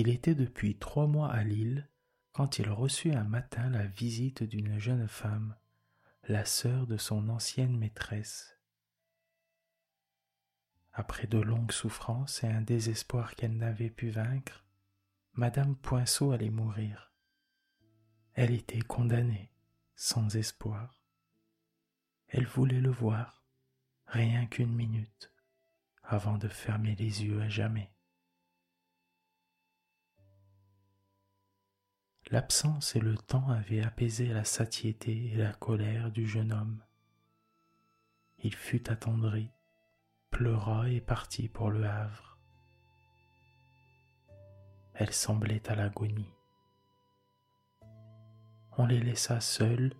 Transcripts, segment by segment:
Il était depuis trois mois à Lille quand il reçut un matin la visite d'une jeune femme, la sœur de son ancienne maîtresse. Après de longues souffrances et un désespoir qu'elle n'avait pu vaincre, Madame Poinceau allait mourir. Elle était condamnée, sans espoir. Elle voulait le voir, rien qu'une minute, avant de fermer les yeux à jamais. L'absence et le temps avaient apaisé la satiété et la colère du jeune homme. Il fut attendri, pleura et partit pour le Havre. Elle semblait à l'agonie. On les laissa seuls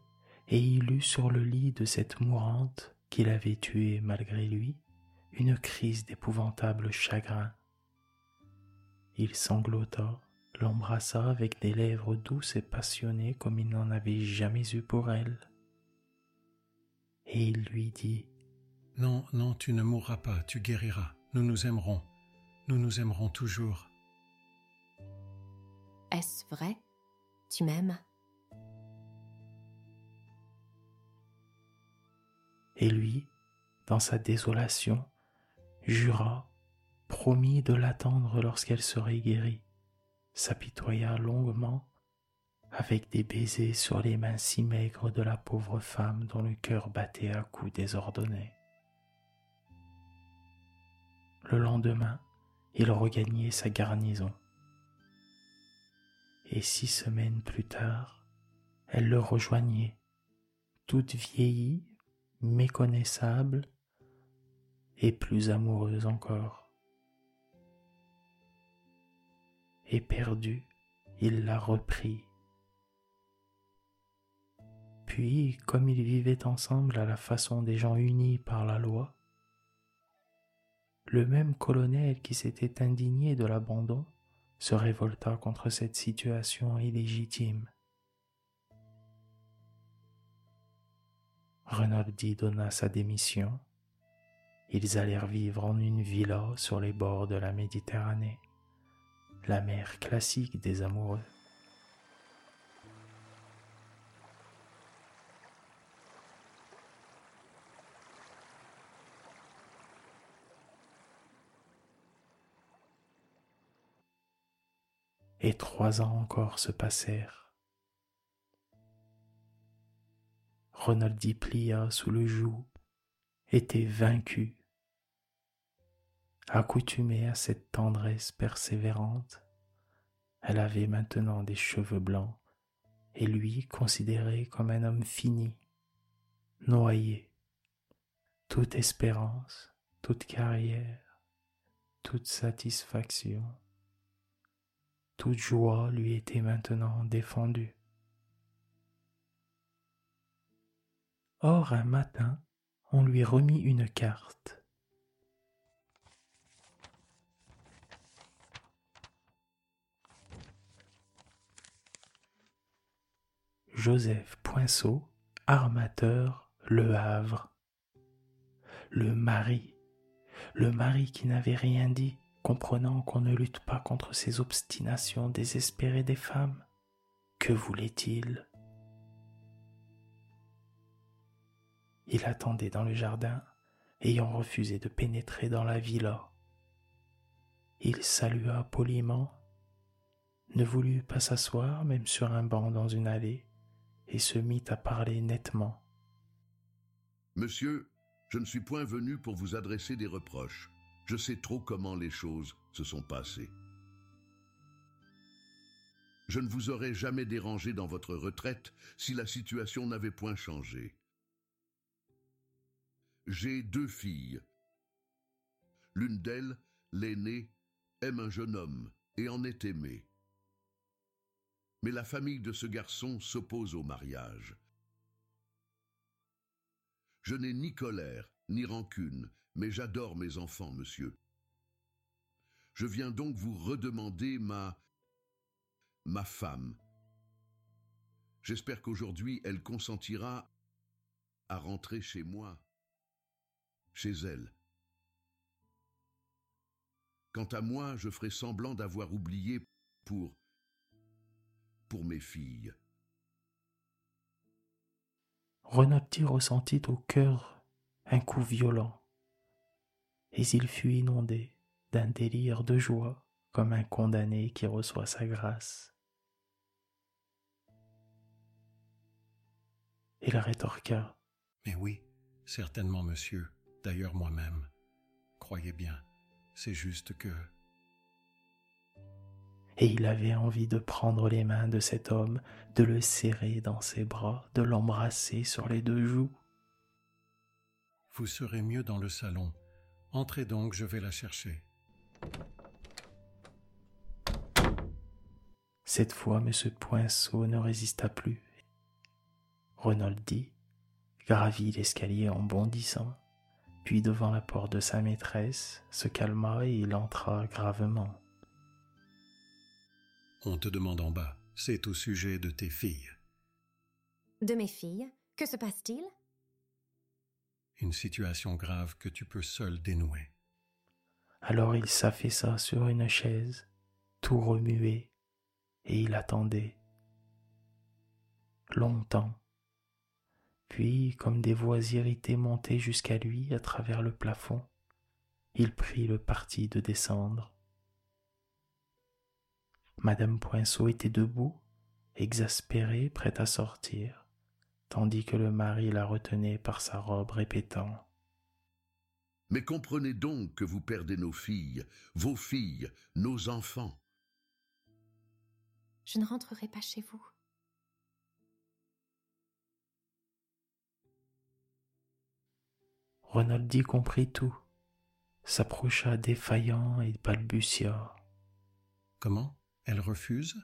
et il eut sur le lit de cette mourante qu'il avait tuée malgré lui une crise d'épouvantable chagrin. Il sanglota l'embrassa avec des lèvres douces et passionnées comme il n'en avait jamais eu pour elle. Et il lui dit Non, non, tu ne mourras pas, tu guériras, nous nous aimerons, nous nous aimerons toujours. Est-ce vrai? Tu m'aimes? Et lui, dans sa désolation, jura, promit de l'attendre lorsqu'elle serait guérie s'apitoya longuement avec des baisers sur les mains si maigres de la pauvre femme dont le cœur battait à coups désordonnés. Le lendemain, il regagnait sa garnison. Et six semaines plus tard, elle le rejoignait, toute vieillie, méconnaissable et plus amoureuse encore. Et perdu, il la reprit. Puis, comme ils vivaient ensemble à la façon des gens unis par la loi, le même colonel qui s'était indigné de l'abandon se révolta contre cette situation illégitime. Renaldi donna sa démission. Ils allèrent vivre en une villa sur les bords de la Méditerranée la mère classique des amoureux. Et trois ans encore se passèrent. Ronaldi plia sous le joug, était vaincu Accoutumée à cette tendresse persévérante, elle avait maintenant des cheveux blancs et lui considéré comme un homme fini, noyé. Toute espérance, toute carrière, toute satisfaction, toute joie lui était maintenant défendue. Or un matin, on lui remit une carte Joseph Poinceau, armateur Le Havre. Le mari, le mari qui n'avait rien dit, comprenant qu'on ne lutte pas contre ces obstinations désespérées des femmes. Que voulait-il? Il attendait dans le jardin, ayant refusé de pénétrer dans la villa. Il salua poliment, ne voulut pas s'asseoir même sur un banc dans une allée, et se mit à parler nettement. Monsieur, je ne suis point venu pour vous adresser des reproches. Je sais trop comment les choses se sont passées. Je ne vous aurais jamais dérangé dans votre retraite si la situation n'avait point changé. J'ai deux filles. L'une d'elles, l'aînée, aime un jeune homme et en est aimée. Mais la famille de ce garçon s'oppose au mariage. Je n'ai ni colère, ni rancune, mais j'adore mes enfants, monsieur. Je viens donc vous redemander ma... ma femme. J'espère qu'aujourd'hui elle consentira à rentrer chez moi, chez elle. Quant à moi, je ferai semblant d'avoir oublié pour... pour mes filles. Renapti ressentit au cœur un coup violent, et il fut inondé d'un délire de joie comme un condamné qui reçoit sa grâce. Il rétorqua. Mais oui, certainement, monsieur. D'ailleurs, moi-même. Croyez bien, c'est juste que... Et il avait envie de prendre les mains de cet homme, de le serrer dans ses bras, de l'embrasser sur les deux joues. Vous serez mieux dans le salon. Entrez donc, je vais la chercher. Cette fois, M. Poinceau ne résista plus. Renoldi gravit l'escalier en bondissant, puis devant la porte de sa maîtresse, se calma et il entra gravement. On te demande en bas. C'est au sujet de tes filles. De mes filles Que se passe-t-il? Une situation grave que tu peux seul dénouer. Alors il s'affaissa sur une chaise, tout remué, et il attendait. Longtemps. Puis, comme des voix irritées montaient jusqu'à lui à travers le plafond, il prit le parti de descendre. Madame Poinceau était debout, exaspérée, prête à sortir, tandis que le mari la retenait par sa robe, répétant Mais comprenez donc que vous perdez nos filles, vos filles, nos enfants. Je ne rentrerai pas chez vous. Ronaldi comprit tout, s'approcha défaillant et balbutia. Comment? Elle refuse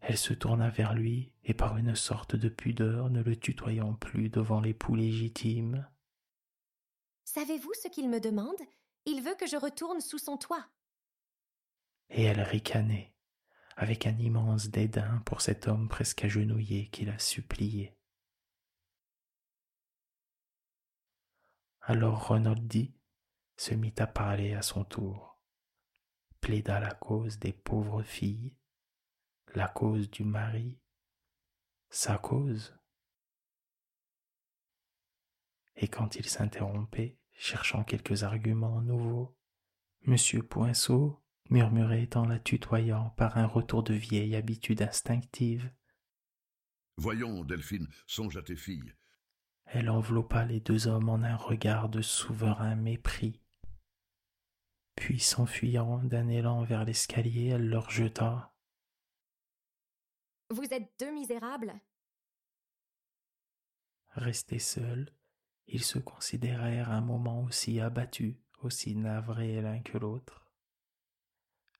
Elle se tourna vers lui et par une sorte de pudeur, ne le tutoyant plus devant l'époux légitime. Savez-vous ce qu'il me demande? Il veut que je retourne sous son toit. Et elle ricanait, avec un immense dédain pour cet homme presque agenouillé qui la suppliait. Alors Renoldi se mit à parler à son tour, plaida la cause des pauvres filles, la cause du mari, sa cause. Et quand il s'interrompait, cherchant quelques arguments nouveaux, Monsieur Poinceau murmurait en la tutoyant par un retour de vieille habitude instinctive. Voyons, Delphine, songe à tes filles. Elle enveloppa les deux hommes en un regard de souverain mépris. Puis s'enfuyant d'un élan vers l'escalier, elle leur jeta. Vous êtes deux misérables Restés seuls, ils se considérèrent un moment aussi abattus, aussi navrés l'un que l'autre.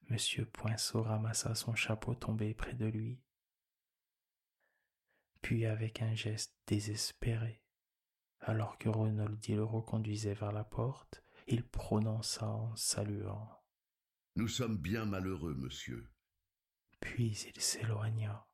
Monsieur Poinceau ramassa son chapeau tombé près de lui. Puis avec un geste désespéré, alors que Renoldi le reconduisait vers la porte, il prononça en saluant. Nous sommes bien malheureux, monsieur. Puis il s'éloigna.